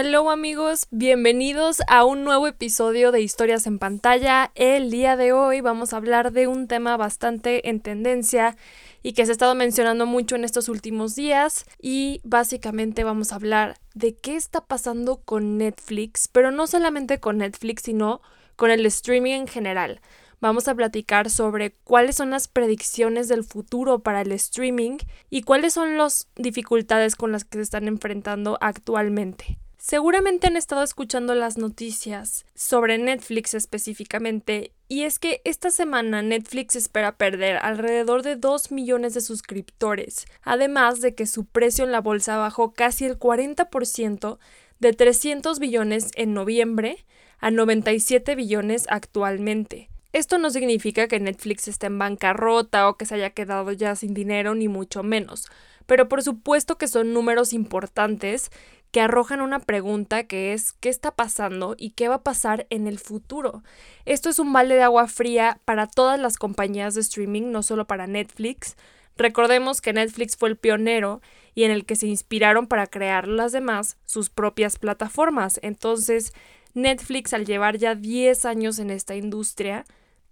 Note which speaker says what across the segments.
Speaker 1: Hello amigos, bienvenidos a un nuevo episodio de Historias en pantalla. El día de hoy vamos a hablar de un tema bastante en tendencia y que se ha estado mencionando mucho en estos últimos días y básicamente vamos a hablar de qué está pasando con Netflix, pero no solamente con Netflix, sino con el streaming en general. Vamos a platicar sobre cuáles son las predicciones del futuro para el streaming y cuáles son las dificultades con las que se están enfrentando actualmente. Seguramente han estado escuchando las noticias sobre Netflix específicamente y es que esta semana Netflix espera perder alrededor de 2 millones de suscriptores, además de que su precio en la bolsa bajó casi el 40% de 300 billones en noviembre a 97 billones actualmente. Esto no significa que Netflix esté en bancarrota o que se haya quedado ya sin dinero, ni mucho menos, pero por supuesto que son números importantes que arrojan una pregunta que es ¿qué está pasando y qué va a pasar en el futuro? Esto es un balde de agua fría para todas las compañías de streaming, no solo para Netflix. Recordemos que Netflix fue el pionero y en el que se inspiraron para crear las demás sus propias plataformas. Entonces, Netflix al llevar ya 10 años en esta industria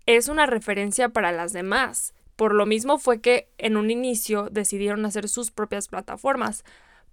Speaker 1: es una referencia para las demás. Por lo mismo fue que en un inicio decidieron hacer sus propias plataformas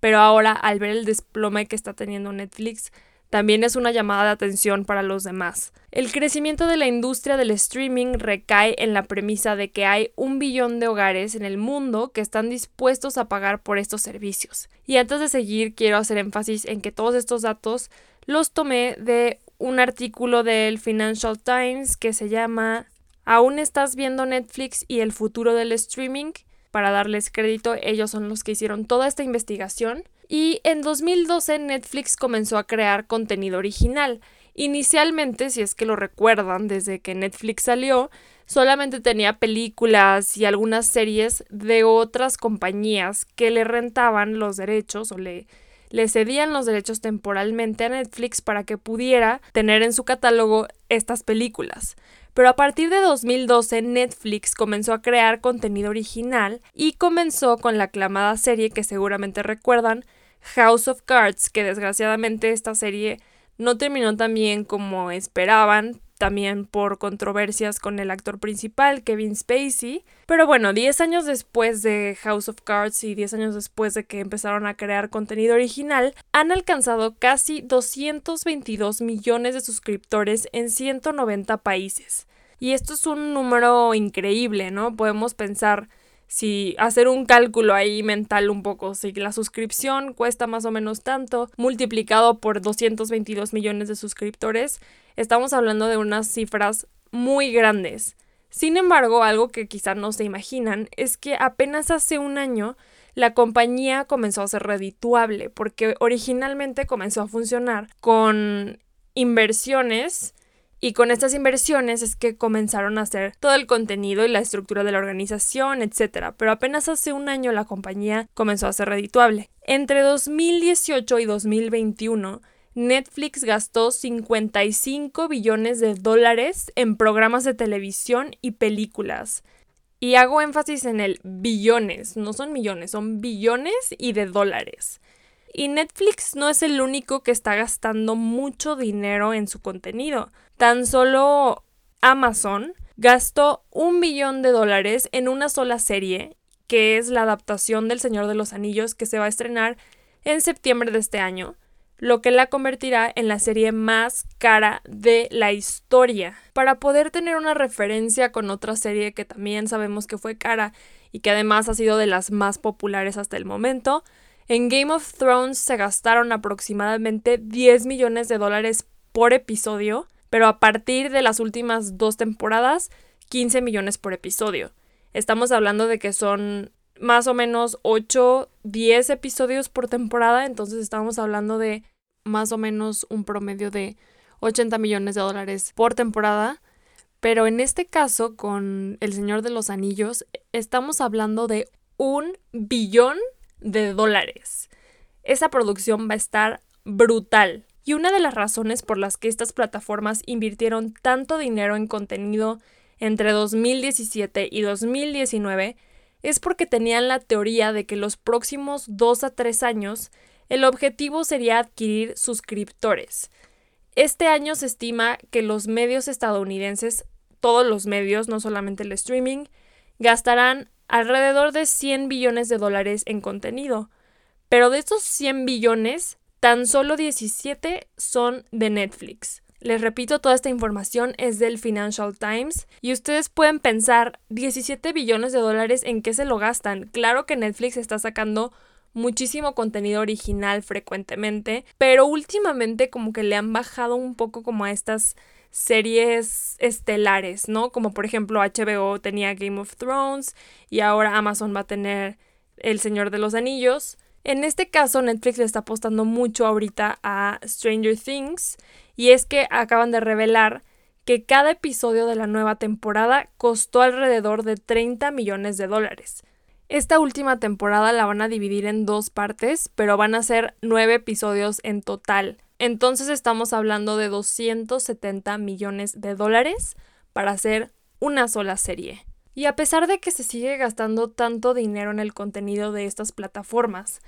Speaker 1: pero ahora al ver el desplome que está teniendo Netflix, también es una llamada de atención para los demás. El crecimiento de la industria del streaming recae en la premisa de que hay un billón de hogares en el mundo que están dispuestos a pagar por estos servicios. Y antes de seguir, quiero hacer énfasis en que todos estos datos los tomé de un artículo del Financial Times que se llama ¿Aún estás viendo Netflix y el futuro del streaming? Para darles crédito, ellos son los que hicieron toda esta investigación. Y en 2012 Netflix comenzó a crear contenido original. Inicialmente, si es que lo recuerdan, desde que Netflix salió, solamente tenía películas y algunas series de otras compañías que le rentaban los derechos o le, le cedían los derechos temporalmente a Netflix para que pudiera tener en su catálogo estas películas. Pero a partir de 2012 Netflix comenzó a crear contenido original y comenzó con la aclamada serie que seguramente recuerdan, House of Cards, que desgraciadamente esta serie no terminó tan bien como esperaban, también por controversias con el actor principal, Kevin Spacey. Pero bueno, 10 años después de House of Cards y 10 años después de que empezaron a crear contenido original, han alcanzado casi 222 millones de suscriptores en 190 países. Y esto es un número increíble, ¿no? Podemos pensar si hacer un cálculo ahí mental un poco, si la suscripción cuesta más o menos tanto, multiplicado por 222 millones de suscriptores, estamos hablando de unas cifras muy grandes. Sin embargo, algo que quizá no se imaginan es que apenas hace un año la compañía comenzó a ser redituable, porque originalmente comenzó a funcionar con inversiones y con estas inversiones es que comenzaron a hacer todo el contenido y la estructura de la organización, etc. Pero apenas hace un año la compañía comenzó a ser redituable. Entre 2018 y 2021, Netflix gastó 55 billones de dólares en programas de televisión y películas. Y hago énfasis en el billones, no son millones, son billones y de dólares. Y Netflix no es el único que está gastando mucho dinero en su contenido. Tan solo Amazon gastó un billón de dólares en una sola serie, que es la adaptación del Señor de los Anillos que se va a estrenar en septiembre de este año, lo que la convertirá en la serie más cara de la historia. Para poder tener una referencia con otra serie que también sabemos que fue cara y que además ha sido de las más populares hasta el momento, en Game of Thrones se gastaron aproximadamente 10 millones de dólares por episodio, pero a partir de las últimas dos temporadas, 15 millones por episodio. Estamos hablando de que son más o menos 8, 10 episodios por temporada, entonces estamos hablando de más o menos un promedio de 80 millones de dólares por temporada. Pero en este caso, con El Señor de los Anillos, estamos hablando de un billón de dólares. Esa producción va a estar brutal. Y una de las razones por las que estas plataformas invirtieron tanto dinero en contenido entre 2017 y 2019 es porque tenían la teoría de que los próximos 2 a 3 años El objetivo sería adquirir suscriptores. Este año se estima que los medios estadounidenses, todos los medios, no solamente el streaming, gastarán alrededor de 100 billones de dólares en contenido. Pero de estos 100 billones, tan solo 17 son de Netflix. Les repito, toda esta información es del Financial Times y ustedes pueden pensar 17 billones de dólares en qué se lo gastan. Claro que Netflix está sacando muchísimo contenido original frecuentemente, pero últimamente como que le han bajado un poco como a estas series estelares, ¿no? Como por ejemplo HBO tenía Game of Thrones y ahora Amazon va a tener El Señor de los Anillos. En este caso, Netflix le está apostando mucho ahorita a Stranger Things y es que acaban de revelar que cada episodio de la nueva temporada costó alrededor de 30 millones de dólares. Esta última temporada la van a dividir en dos partes, pero van a ser nueve episodios en total. Entonces estamos hablando de 270 millones de dólares para hacer una sola serie. Y a pesar de que se sigue gastando tanto dinero en el contenido de estas plataformas,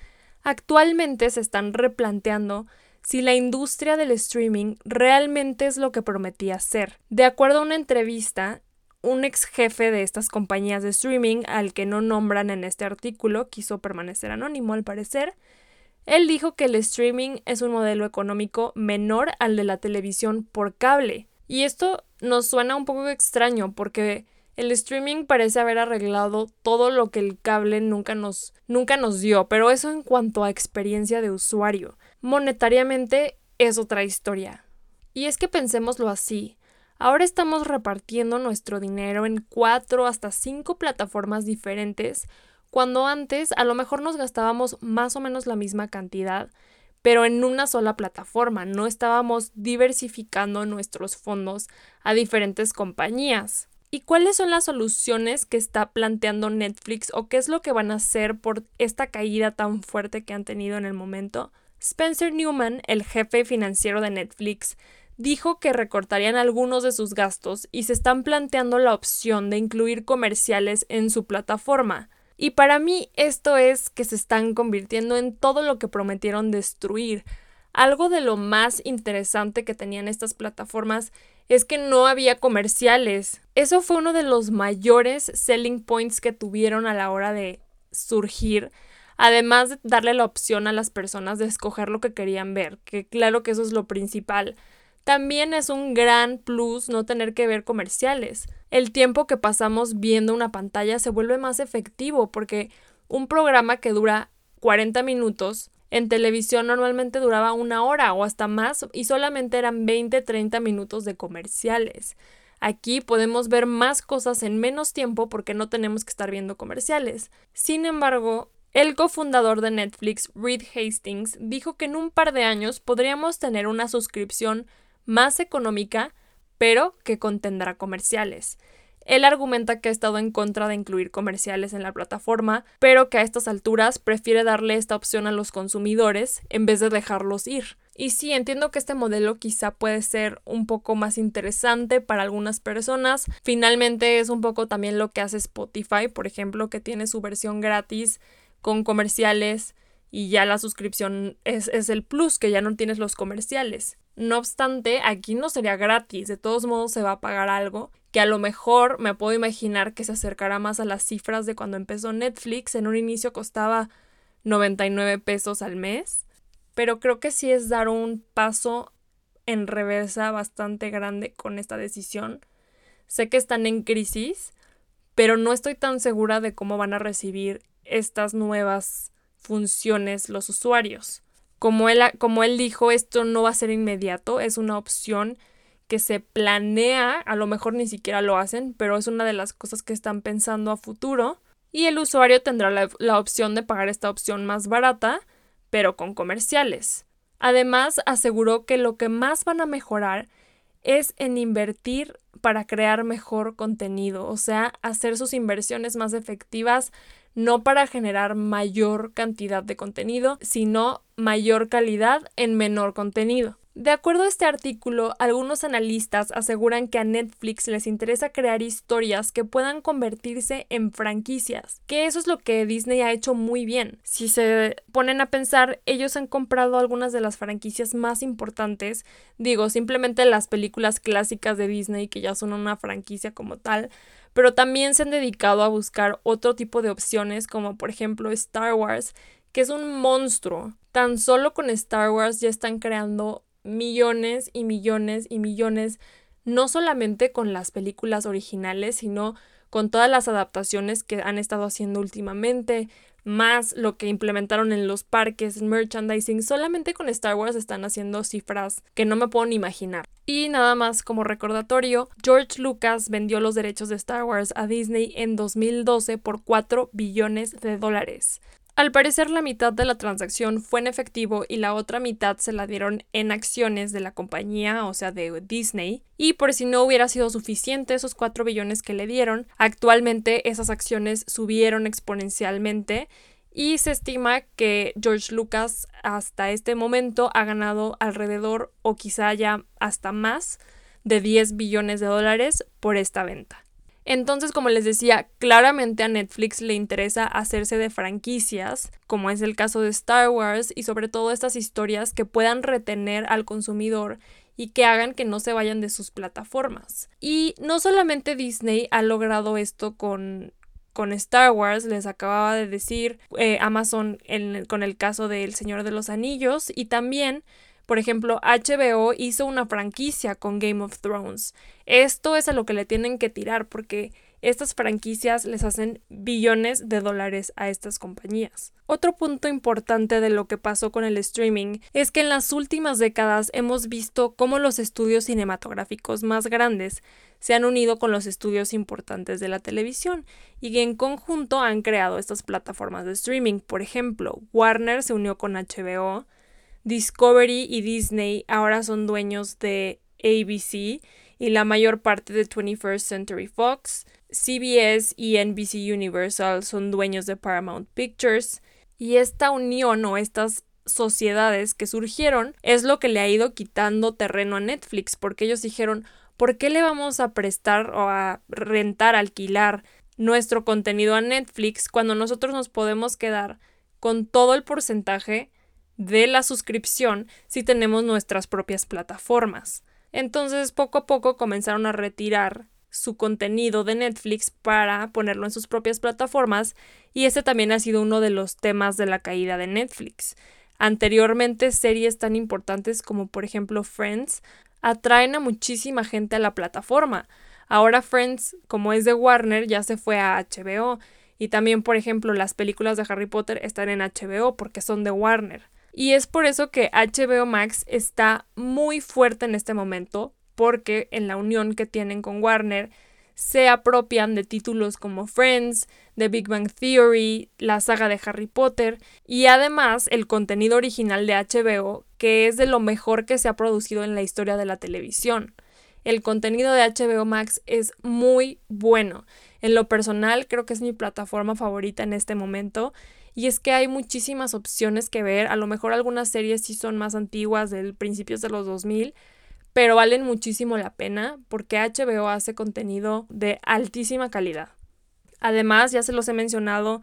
Speaker 1: actualmente se están replanteando si la industria del streaming realmente es lo que prometía ser. De acuerdo a una entrevista, un ex jefe de estas compañías de streaming, al que no nombran en este artículo, quiso permanecer anónimo al parecer, él dijo que el streaming es un modelo económico menor al de la televisión por cable. Y esto nos suena un poco extraño porque el streaming parece haber arreglado todo lo que el cable nunca nos, nunca nos dio, pero eso en cuanto a experiencia de usuario. Monetariamente es otra historia. Y es que pensémoslo así. Ahora estamos repartiendo nuestro dinero en cuatro hasta cinco plataformas diferentes, cuando antes a lo mejor nos gastábamos más o menos la misma cantidad, pero en una sola plataforma, no estábamos diversificando nuestros fondos a diferentes compañías. ¿Y cuáles son las soluciones que está planteando Netflix o qué es lo que van a hacer por esta caída tan fuerte que han tenido en el momento? Spencer Newman, el jefe financiero de Netflix, dijo que recortarían algunos de sus gastos y se están planteando la opción de incluir comerciales en su plataforma. Y para mí esto es que se están convirtiendo en todo lo que prometieron destruir. Algo de lo más interesante que tenían estas plataformas es que no había comerciales. Eso fue uno de los mayores selling points que tuvieron a la hora de surgir. Además de darle la opción a las personas de escoger lo que querían ver, que claro que eso es lo principal. También es un gran plus no tener que ver comerciales. El tiempo que pasamos viendo una pantalla se vuelve más efectivo porque un programa que dura 40 minutos en televisión normalmente duraba una hora o hasta más y solamente eran 20-30 minutos de comerciales. Aquí podemos ver más cosas en menos tiempo porque no tenemos que estar viendo comerciales. Sin embargo, el cofundador de Netflix, Reed Hastings, dijo que en un par de años podríamos tener una suscripción más económica, pero que contendrá comerciales. Él argumenta que ha estado en contra de incluir comerciales en la plataforma, pero que a estas alturas prefiere darle esta opción a los consumidores en vez de dejarlos ir. Y sí, entiendo que este modelo quizá puede ser un poco más interesante para algunas personas. Finalmente es un poco también lo que hace Spotify, por ejemplo, que tiene su versión gratis con comerciales y ya la suscripción es, es el plus, que ya no tienes los comerciales. No obstante, aquí no sería gratis, de todos modos se va a pagar algo que a lo mejor me puedo imaginar que se acercará más a las cifras de cuando empezó Netflix. En un inicio costaba 99 pesos al mes, pero creo que sí es dar un paso en reversa bastante grande con esta decisión. Sé que están en crisis, pero no estoy tan segura de cómo van a recibir estas nuevas funciones los usuarios. Como él, como él dijo, esto no va a ser inmediato, es una opción que se planea, a lo mejor ni siquiera lo hacen, pero es una de las cosas que están pensando a futuro. Y el usuario tendrá la, opción de pagar esta opción más barata, pero con comerciales. Además, aseguró que lo que más van a mejorar es en invertir para crear mejor contenido, o sea, hacer sus inversiones más efectivas, no para generar mayor cantidad de contenido, sino mayor calidad en menor contenido. De acuerdo a este artículo, algunos analistas aseguran que a Netflix les interesa crear historias que puedan convertirse en franquicias, que eso es lo que Disney ha hecho muy bien. Si se ponen a pensar, ellos han comprado algunas de las franquicias más importantes, digo, simplemente las películas clásicas de Disney que ya son una franquicia como tal, pero también se han dedicado a buscar otro tipo de opciones como por ejemplo Star Wars, que es un monstruo. Tan solo con Star Wars ya están creando millones y millones y millones, no solamente con las películas originales, sino con todas las adaptaciones que han estado haciendo últimamente, más lo que implementaron en los parques, merchandising, solamente con Star Wars están haciendo cifras que no me puedo ni imaginar. Y nada más como recordatorio, George Lucas vendió los derechos de Star Wars a Disney en 2012 por 4 billones de dólares. Al parecer la mitad de la transacción fue en efectivo y la otra mitad se la dieron en acciones de la compañía, o sea, de Disney. Y por si no hubiera sido suficiente esos 4 billones que le dieron, actualmente esas acciones subieron exponencialmente y se estima que George Lucas hasta este momento ha ganado alrededor o quizá ya hasta más de 10 billones de dólares por esta venta. Entonces, como les decía, claramente a Netflix le interesa hacerse de franquicias, como es el caso de Star Wars, y sobre todo estas historias que puedan retener al consumidor y que hagan que no se vayan de sus plataformas. Y no solamente Disney ha logrado esto con, con Star Wars, les acababa de decir eh, Amazon con el caso de El Señor de los Anillos, y también por ejemplo, HBO hizo una franquicia con Game of Thrones. Esto es a lo que le tienen que tirar porque estas franquicias les hacen billones de dólares a estas compañías. Otro punto importante de lo que pasó con el streaming es que en las últimas décadas hemos visto cómo los estudios cinematográficos más grandes se han unido con los estudios importantes de la televisión y que en conjunto han creado estas plataformas de streaming. Por ejemplo, Warner se unió con HBO, Discovery y Disney ahora son dueños de ABC y la mayor parte de 21st Century Fox. CBS y NBC Universal son dueños de Paramount Pictures. Y esta unión o estas sociedades que surgieron es lo que le ha ido quitando terreno a Netflix, porque ellos dijeron, ¿por qué le vamos a prestar o a rentar, alquilar nuestro contenido a Netflix cuando nosotros nos podemos quedar con todo el porcentaje de la suscripción si tenemos nuestras propias plataformas. Entonces poco a poco comenzaron a retirar su contenido de Netflix para ponerlo en sus propias plataformas y ese también ha sido uno de los temas de la caída de Netflix. Anteriormente series tan importantes como por ejemplo Friends atraen a muchísima gente a la plataforma. Ahora Friends, como es de Warner, ya se fue a HBO y también por ejemplo las películas de Harry Potter están en HBO porque son de Warner. Y es por eso que HBO Max está muy fuerte en este momento, porque en la unión que tienen con Warner se apropian de títulos como Friends, The Big Bang Theory, la saga de Harry Potter y además el contenido original de HBO, que es de lo mejor que se ha producido en la historia de la televisión. El contenido de HBO Max es muy bueno. En lo personal creo que es mi plataforma favorita en este momento y es que hay muchísimas opciones que ver. A lo mejor algunas series sí son más antiguas, del principios de los 2000, pero valen muchísimo la pena porque HBO hace contenido de altísima calidad. Además, ya se los he mencionado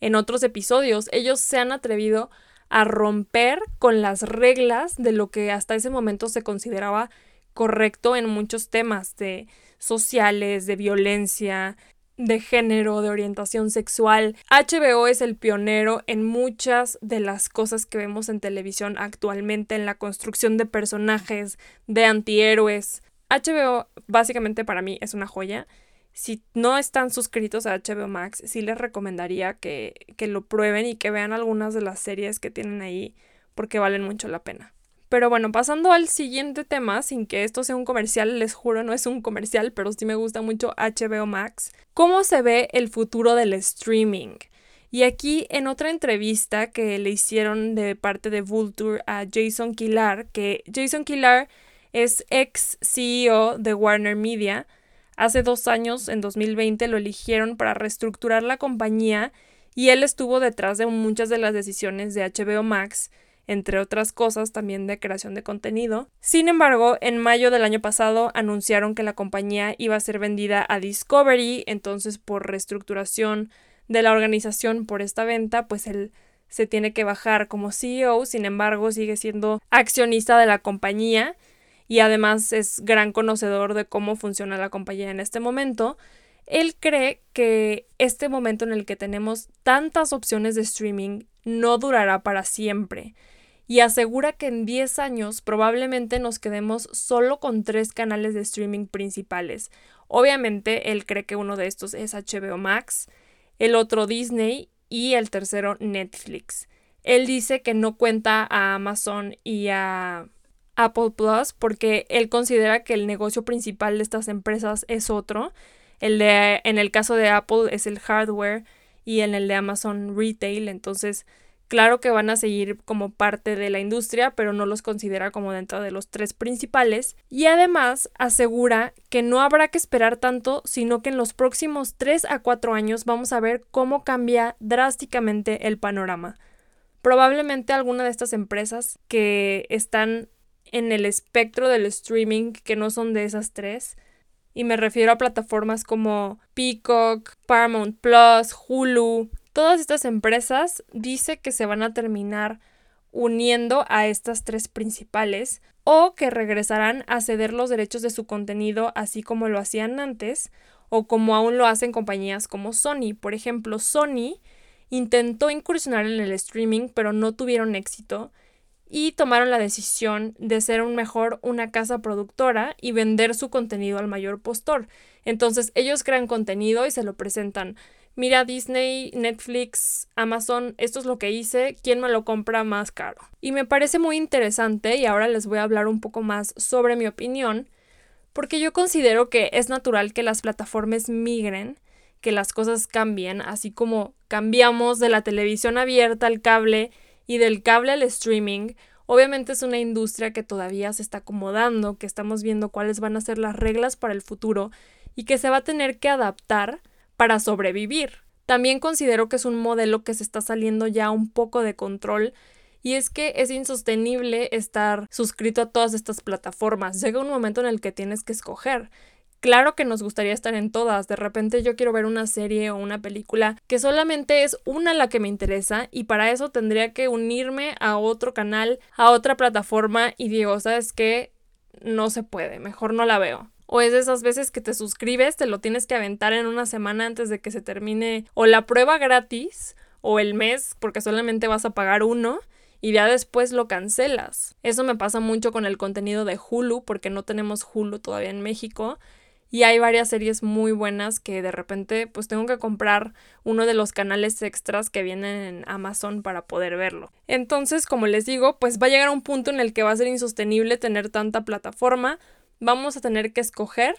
Speaker 1: en otros episodios, ellos se han atrevido a romper con las reglas de lo que hasta ese momento se consideraba correcto en muchos temas de sociales, de violencia, de género, de orientación sexual. HBO es el pionero en muchas de las cosas que vemos en televisión actualmente, en la construcción de personajes, de antihéroes. HBO básicamente para mí es una joya. Si no están suscritos a HBO Max, sí les recomendaría que, que lo prueben y que vean algunas de las series que tienen ahí porque valen mucho la pena. Pero bueno, pasando al siguiente tema, sin que esto sea un comercial, les juro, no es un comercial, pero sí me gusta mucho HBO Max. ¿Cómo se ve el futuro del streaming? Y aquí en otra entrevista que le hicieron de parte de Vulture a Jason Killar, que Jason Killar es ex CEO de Warner Media, hace dos años, en 2020, lo eligieron para reestructurar la compañía y él estuvo detrás de muchas de las decisiones de HBO Max entre otras cosas también de creación de contenido. Sin embargo, en mayo del año pasado anunciaron que la compañía iba a ser vendida a Discovery, entonces por reestructuración de la organización por esta venta, pues él se tiene que bajar como CEO, sin embargo sigue siendo accionista de la compañía y además es gran conocedor de cómo funciona la compañía en este momento. Él cree que este momento en el que tenemos tantas opciones de streaming no durará para siempre y asegura que en 10 años probablemente nos quedemos solo con tres canales de streaming principales. Obviamente él cree que uno de estos es HBO Max, el otro Disney y el tercero Netflix. Él dice que no cuenta a Amazon y a Apple Plus porque él considera que el negocio principal de estas empresas es otro el de, en el caso de Apple es el hardware y en el de Amazon retail. Entonces, claro que van a seguir como parte de la industria, pero no los considera como dentro de los tres principales. Y además asegura que no habrá que esperar tanto, sino que en los próximos 3 a 4 años vamos a ver cómo cambia drásticamente el panorama. Probablemente alguna de estas empresas que están en el espectro del streaming, que no son de esas tres, y me refiero a plataformas como Peacock, Paramount Plus, Hulu. Todas estas empresas dice que se van a terminar uniendo a estas tres principales o que regresarán a ceder los derechos de su contenido así como lo hacían antes o como aún lo hacen compañías como Sony. Por ejemplo, Sony intentó incursionar en el streaming pero no tuvieron éxito y tomaron la decisión de ser un mejor una casa productora y vender su contenido al mayor postor. Entonces ellos crean contenido y se lo presentan. Mira Disney, Netflix, Amazon, esto es lo que hice, ¿quién me lo compra más caro? Y me parece muy interesante y ahora les voy a hablar un poco más sobre mi opinión, porque yo considero que es natural que las plataformas migren, que las cosas cambien, así como cambiamos de la televisión abierta al cable y del cable al streaming, obviamente es una industria que todavía se está acomodando, que estamos viendo cuáles van a ser las reglas para el futuro y que se va a tener que adaptar para sobrevivir. También considero que es un modelo que se está saliendo ya un poco de control y es que es insostenible estar suscrito a todas estas plataformas. Llega un momento en el que tienes que escoger. Claro que nos gustaría estar en todas. De repente yo quiero ver una serie o una película que solamente es una la que me interesa y para eso tendría que unirme a otro canal, a otra plataforma y digo, ¿sabes qué? No se puede, mejor no la veo. O es de esas veces que te suscribes, te lo tienes que aventar en una semana antes de que se termine o la prueba gratis o el mes porque solamente vas a pagar uno y ya después lo cancelas. Eso me pasa mucho con el contenido de Hulu porque no tenemos Hulu todavía en México y hay varias series muy buenas que de repente pues tengo que comprar uno de los canales extras que vienen en Amazon para poder verlo. Entonces, como les digo, pues va a llegar un punto en el que va a ser insostenible tener tanta plataforma, vamos a tener que escoger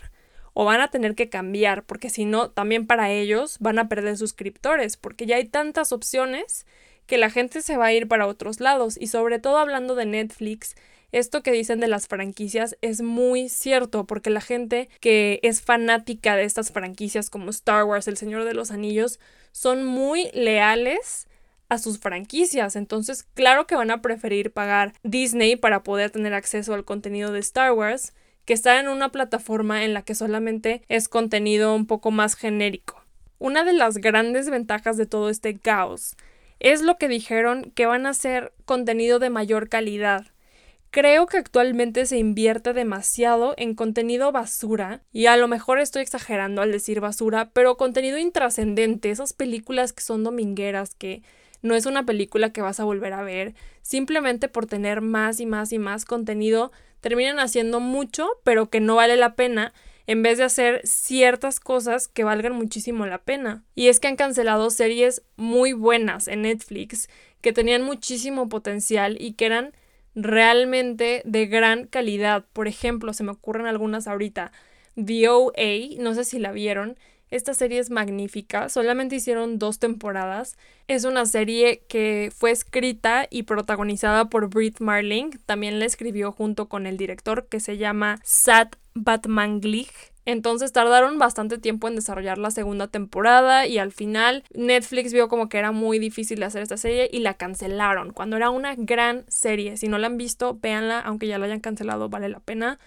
Speaker 1: o van a tener que cambiar, porque si no, también para ellos van a perder suscriptores, porque ya hay tantas opciones que la gente se va a ir para otros lados y sobre todo hablando de Netflix esto que dicen de las franquicias es muy cierto, porque la gente que es fanática de estas franquicias como Star Wars, El Señor de los Anillos, son muy leales a sus franquicias. Entonces, claro que van a preferir pagar Disney para poder tener acceso al contenido de Star Wars que estar en una plataforma en la que solamente es contenido un poco más genérico. Una de las grandes ventajas de todo este caos es lo que dijeron que van a ser contenido de mayor calidad. Creo que actualmente se invierte demasiado en contenido basura, y a lo mejor estoy exagerando al decir basura, pero contenido intrascendente, esas películas que son domingueras, que no es una película que vas a volver a ver, simplemente por tener más y más y más contenido, terminan haciendo mucho, pero que no vale la pena, en vez de hacer ciertas cosas que valgan muchísimo la pena. Y es que han cancelado series muy buenas en Netflix, que tenían muchísimo potencial y que eran realmente de gran calidad. Por ejemplo, se me ocurren algunas ahorita. The OA, no sé si la vieron, Esta serie es magnífica, solamente hicieron dos temporadas. Es una serie que fue escrita y protagonizada por Britt Marling. También la escribió junto con el director que se llama Sat Batmanglich. Entonces tardaron bastante tiempo en desarrollar la segunda temporada y al final Netflix vio como que era muy difícil hacer esta serie y la cancelaron, cuando era una gran serie. Si no la han visto, véanla, aunque ya la hayan cancelado, vale la pena.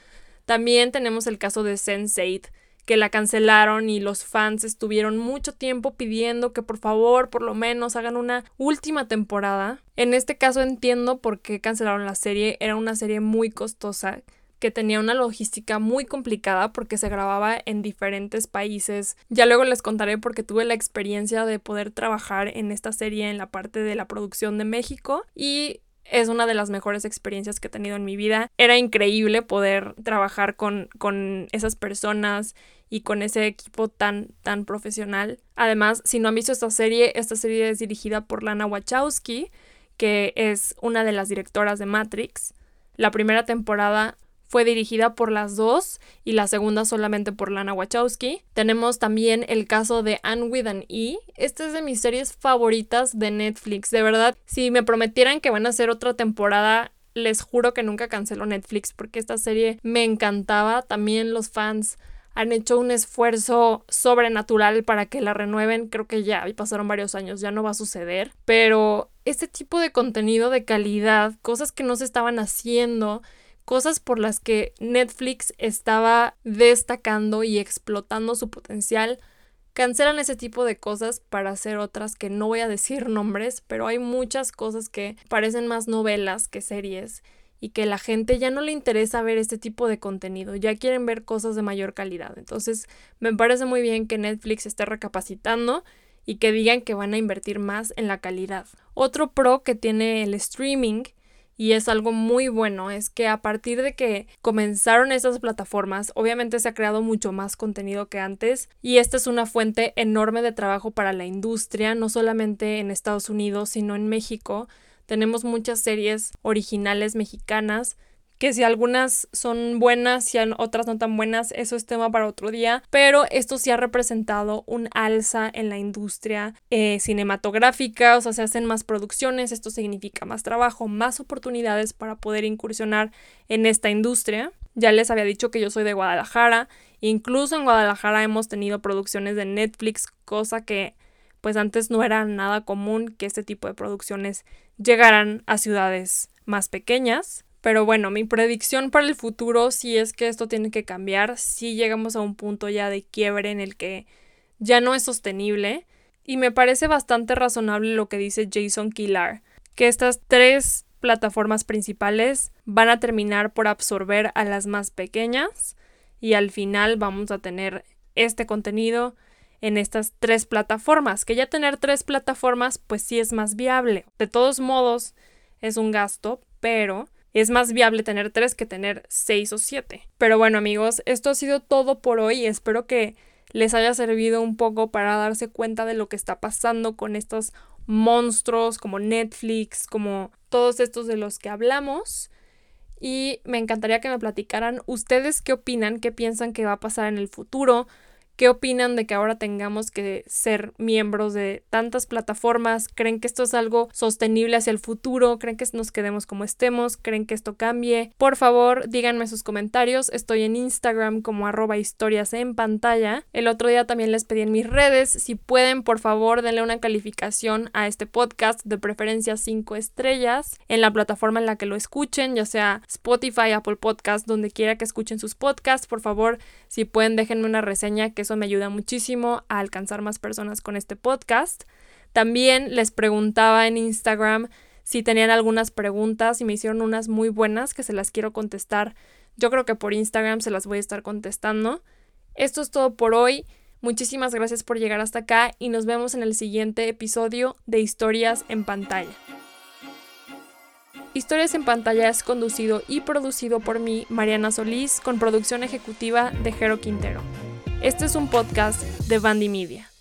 Speaker 1: También tenemos el caso de Sense8, que la cancelaron y los fans estuvieron mucho tiempo pidiendo que por favor, por lo menos, hagan una última temporada. En este caso entiendo por qué cancelaron la serie, era una serie muy costosa que tenía una logística muy complicada porque se grababa en diferentes países. Ya luego les contaré porque tuve la experiencia de poder trabajar en esta serie en la parte de la producción de México y es una de las mejores experiencias que he tenido en mi vida. Era increíble poder trabajar con, con esas personas y con ese equipo tan, tan profesional. Además, si no han visto esta serie, esta serie es dirigida por Lana Wachowski, que es una de las directoras de Matrix. La primera temporada fue dirigida por las dos y la segunda solamente por Lana Wachowski. Tenemos también el caso de Anne with an E. Esta es de mis series favoritas de Netflix. De verdad, si me prometieran que van a hacer otra temporada, les juro que nunca cancelo Netflix porque esta serie me encantaba. También los fans han hecho un esfuerzo sobrenatural para que la renueven. Creo que ya pasaron varios años, ya no va a suceder. Pero este tipo de contenido de calidad, cosas que no se estaban haciendo, cosas por las que Netflix estaba destacando y explotando su potencial, cancelan ese tipo de cosas para hacer otras que no voy a decir nombres, pero hay muchas cosas que parecen más novelas que series y que la gente ya no le interesa ver este tipo de contenido, ya quieren ver cosas de mayor calidad. Entonces, me parece muy bien que Netflix esté recapacitando y que digan que van a invertir más en la calidad. Otro pro que tiene el streaming y es algo muy bueno, es que a partir de que comenzaron estas plataformas, obviamente se ha creado mucho más contenido que antes y esta es una fuente enorme de trabajo para la industria, no solamente en Estados Unidos, sino en México. Tenemos muchas series originales mexicanas que si algunas son buenas y otras no tan buenas, eso es tema para otro día, pero esto sí ha representado un alza en la industria eh, cinematográfica, o sea, se hacen más producciones, esto significa más trabajo, más oportunidades para poder incursionar en esta industria. Ya les había dicho que yo soy de Guadalajara, incluso en Guadalajara hemos tenido producciones de Netflix, cosa que pues antes no era nada común que este tipo de producciones llegaran a ciudades más pequeñas. Pero bueno, mi predicción para el futuro, si es que esto tiene que cambiar, si llegamos a un punto ya de quiebre en el que ya no es sostenible. Y me parece bastante razonable lo que dice Jason Killar, que estas tres plataformas principales van a terminar por absorber a las más pequeñas y al final vamos a tener este contenido en estas tres plataformas, que ya tener tres plataformas pues sí es más viable. De todos modos es un gasto, pero es más viable tener tres que tener seis o siete. Pero bueno amigos, esto ha sido todo por hoy. Espero que les haya servido un poco para darse cuenta de lo que está pasando con estos monstruos como Netflix, como todos estos de los que hablamos. Y me encantaría que me platicaran ustedes qué opinan, qué piensan que va a pasar en el futuro, ¿Qué opinan de que ahora tengamos que ser miembros de tantas plataformas? ¿Creen que esto es algo sostenible hacia el futuro? ¿Creen que nos quedemos como estemos? ¿Creen que esto cambie? Por favor, díganme sus comentarios. Estoy en Instagram como arroba historias en pantalla. El otro día también les pedí en mis redes. Si pueden, por favor, denle una calificación a este podcast, de preferencia 5 estrellas, en la plataforma en la que lo escuchen, ya sea Spotify, Apple Podcast, donde quiera que escuchen sus podcasts. Por favor, si pueden, déjenme una reseña que eso me ayuda muchísimo a alcanzar más personas con este podcast. También les preguntaba en Instagram si tenían algunas preguntas y me hicieron unas muy buenas que se las quiero contestar. Yo creo que por Instagram se las voy a estar contestando. Esto es todo por hoy. Muchísimas gracias por llegar hasta acá y nos vemos en el siguiente episodio de Historias en pantalla. Historias en pantalla es conducido y producido por mí, Mariana Solís, con producción ejecutiva de Jero Quintero. Este es un podcast de Bandy Media.